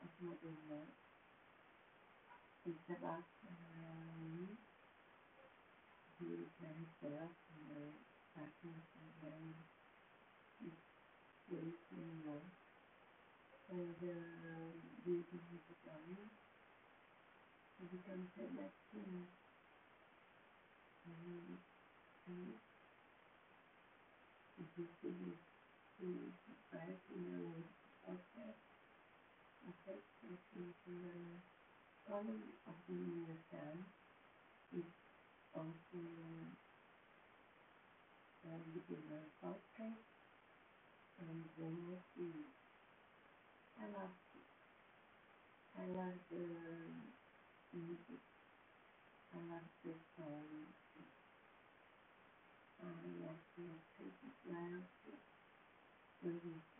of, of Modena is about um, he can set up in the darkness and then it's very similar. And uh, using his gun, he becomes a vaccine. And, and if you see his, his society, you know, okay, okay, okay, the problem of a town is also uh, within a culture and then you I love I love the music. I love the song. I love the music loud. The music